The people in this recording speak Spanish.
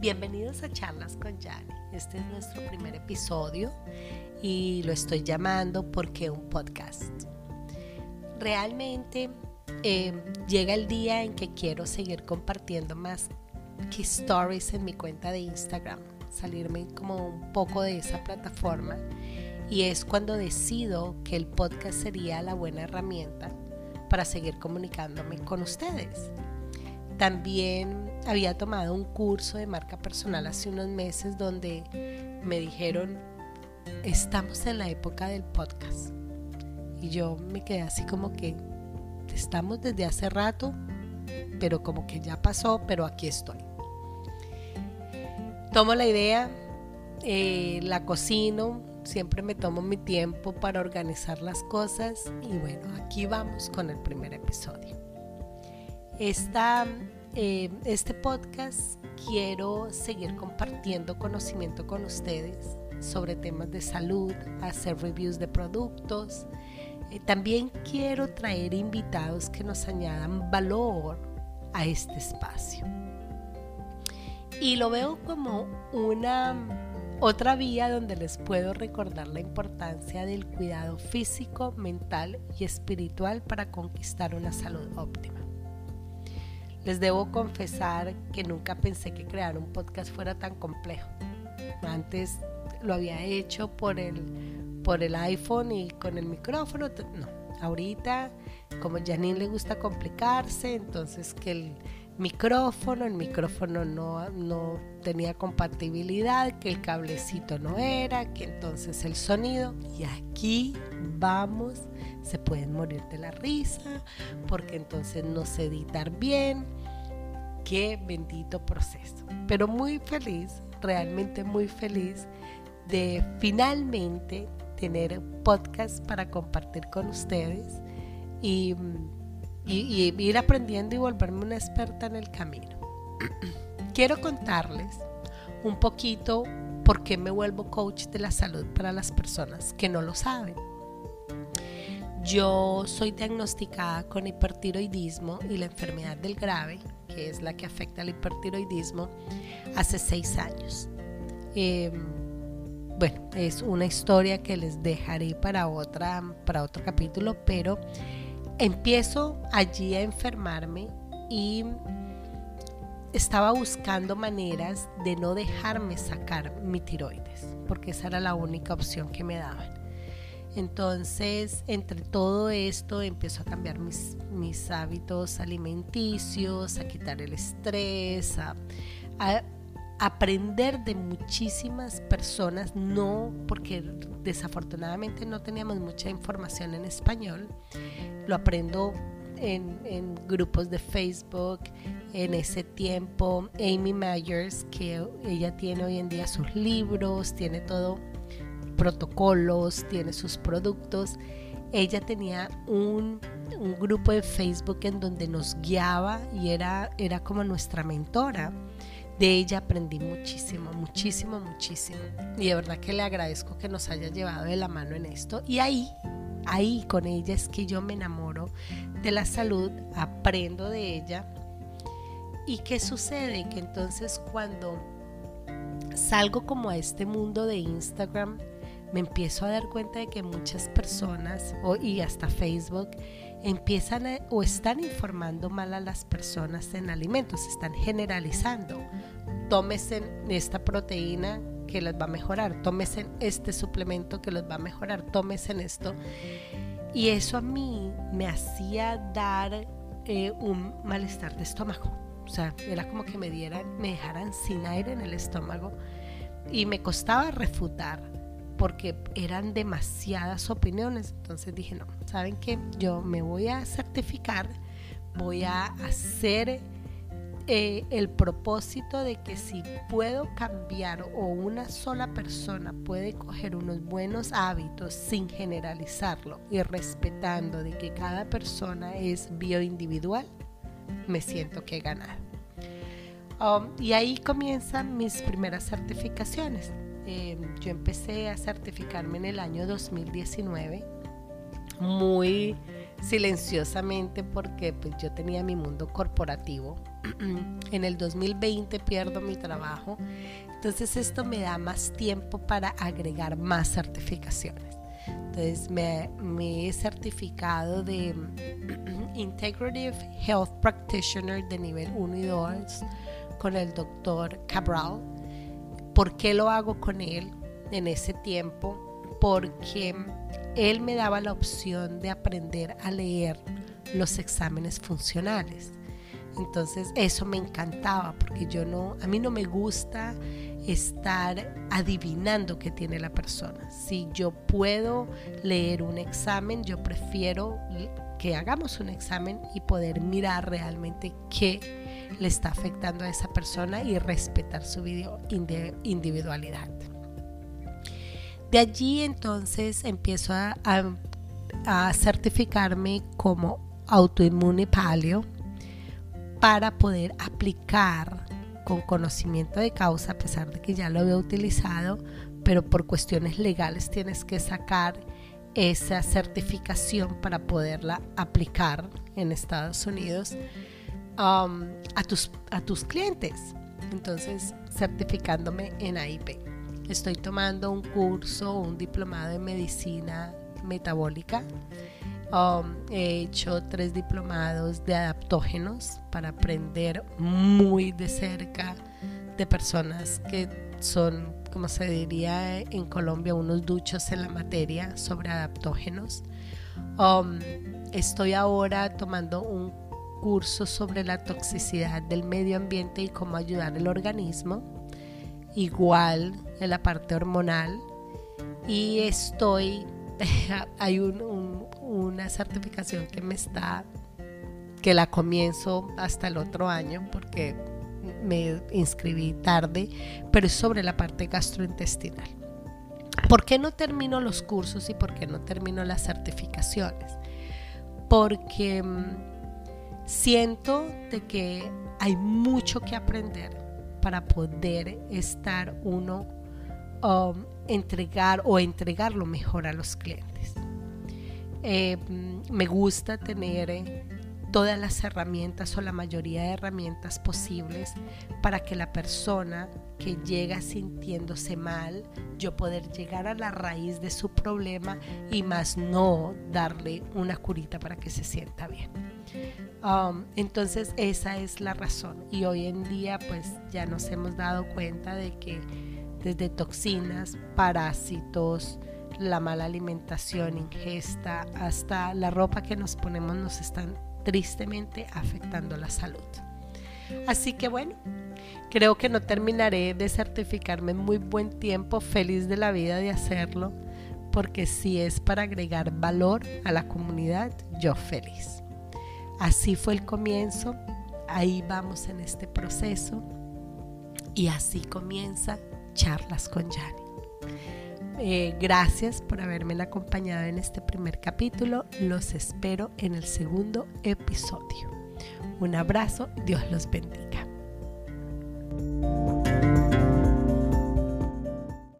Bienvenidos a Charlas con Yani. Este es nuestro primer episodio y lo estoy llamando porque un podcast. Realmente eh, llega el día en que quiero seguir compartiendo más que stories en mi cuenta de Instagram, salirme como un poco de esa plataforma y es cuando decido que el podcast sería la buena herramienta para seguir comunicándome con ustedes. También había tomado un curso de marca personal hace unos meses donde me dijeron, estamos en la época del podcast. Y yo me quedé así como que, estamos desde hace rato, pero como que ya pasó, pero aquí estoy. Tomo la idea, eh, la cocino, siempre me tomo mi tiempo para organizar las cosas y bueno, aquí vamos con el primer episodio. Eh, este podcast quiero seguir compartiendo conocimiento con ustedes sobre temas de salud, hacer reviews de productos. Eh, también quiero traer invitados que nos añadan valor a este espacio. Y lo veo como una otra vía donde les puedo recordar la importancia del cuidado físico, mental y espiritual para conquistar una salud óptima. Les debo confesar que nunca pensé que crear un podcast fuera tan complejo. Antes lo había hecho por el, por el iPhone y con el micrófono. No, ahorita como Janine le gusta complicarse, entonces que el micrófono, el micrófono no, no tenía compatibilidad, que el cablecito no era, que entonces el sonido. Y aquí vamos se pueden morir de la risa, porque entonces no sé editar bien. Qué bendito proceso. Pero muy feliz, realmente muy feliz de finalmente tener podcast para compartir con ustedes y, y ir aprendiendo y volverme una experta en el camino. Quiero contarles un poquito por qué me vuelvo coach de la salud para las personas que no lo saben. Yo soy diagnosticada con hipertiroidismo y la enfermedad del grave, que es la que afecta al hipertiroidismo, hace seis años. Em, bueno, es una historia que les dejaré para, otra, para otro capítulo, pero empiezo allí a enfermarme y estaba buscando maneras de no dejarme sacar mi tiroides, porque esa era la única opción que me daban. Entonces, entre todo esto, empiezo a cambiar mis, mis hábitos alimenticios, a quitar el estrés, a, aprender de muchísimas personas, no porque desafortunadamente no teníamos mucha información en español, lo aprendo en, en, grupos de Facebook, en ese tiempo, Amy Myers, que ella tiene hoy en día sus libros, tiene todo protocolos, tiene sus productos. Ella tenía un, grupo de Facebook en donde nos guiaba y era, era como nuestra mentora. De ella aprendí muchísimo, muchísimo, muchísimo. Y de verdad que le agradezco que nos haya llevado de la mano en esto. Y ahí, ahí con ella es que yo me enamoro de la salud, aprendo de ella. ¿Y qué sucede? Que entonces cuando salgo como a este mundo de Instagram, me empiezo a dar cuenta de que muchas personas y hasta Facebook empiezan o están informando mal a las personas en alimentos, están generalizando. Tómese esta proteína que les va a mejorar, tómese este suplemento que les va a mejorar, tómese esto. Y eso a mí me hacía dar eh, un malestar de estómago. O sea, era como que me dieran, me dejaran sin aire en el estómago y me costaba refutar porque eran demasiadas opiniones. Entonces dije, no, ¿saben qué? Yo me voy a certificar, voy a hacer eh, el propósito de que si puedo cambiar o una sola persona puede coger unos buenos hábitos sin generalizarlo y respetando de que cada persona es bioindividual, me siento que he ganado. Um, y ahí comienzan mis primeras certificaciones. Em, yo empecé a certificarme en el año 2019, muy silenciosamente porque pues, yo tenía mi mundo corporativo en el 2020 pierdo mi trabajo. Entonces esto me da más tiempo para agregar más certificaciones. Entonces me, he certificado de Integrative Health Practitioner de nivel 1 y 2 con el doctor Cabral. ¿Por qué lo hago con él en ese tiempo? Porque él me daba la opción de aprender a leer los exámenes funcionales. Entonces eso me encantaba porque yo no, a mí no me gusta estar adivinando qué tiene la persona. Si yo puedo leer un examen, yo prefiero que hagamos un examen y poder mirar realmente qué le está afectando a esa persona y respetar su individualidad. De allí entonces empiezo a, a certificarme como autoinmune paleo para poder aplicar con conocimiento de causa, a pesar de que ya lo había utilizado, pero por cuestiones legales tienes que sacar esa certificación para poderla aplicar en Estados Unidos um, a, tus, a tus clientes. Entonces, certificándome en AIP. Estoy tomando un curso, un diplomado en medicina metabólica Um, he hecho tres diplomados de adaptógenos para aprender muy de cerca de personas que son, como se diría en Colombia, unos duchos en la materia sobre adaptógenos. Um, estoy ahora tomando un curso sobre la toxicidad del medio ambiente y cómo ayudar al organismo, igual en la parte hormonal. Y estoy, hay un una certificación que me está, que la comienzo hasta el otro año porque me inscribí tarde, pero es sobre la parte gastrointestinal. ¿Por qué no termino los cursos y por qué no termino las certificaciones? Porque mm, siento de que hay mucho que aprender para poder estar uno, um, entregar o entregar lo mejor a los clientes. Eh, me gusta tener eh, todas las herramientas o la mayoría de herramientas posibles para que la persona que llega sintiéndose mal, yo poder llegar a la raíz de su problema y más no darle una curita para que se sienta bien. Um, entonces esa es la razón y hoy en día pues ya nos hemos dado cuenta de que desde toxinas, parásitos, la mala alimentación, ingesta, hasta la ropa que nos ponemos nos están tristemente afectando la salud. Así que bueno, creo que no terminaré de certificarme en muy buen tiempo, feliz de la vida de hacerlo, porque si es para agregar valor a la comunidad, yo feliz. Así fue el comienzo, ahí vamos en este proceso y así comienza charlas con Yani. Eh, gracias por haberme acompañado en este primer capítulo. Los espero en el segundo episodio. Un abrazo, Dios los bendiga.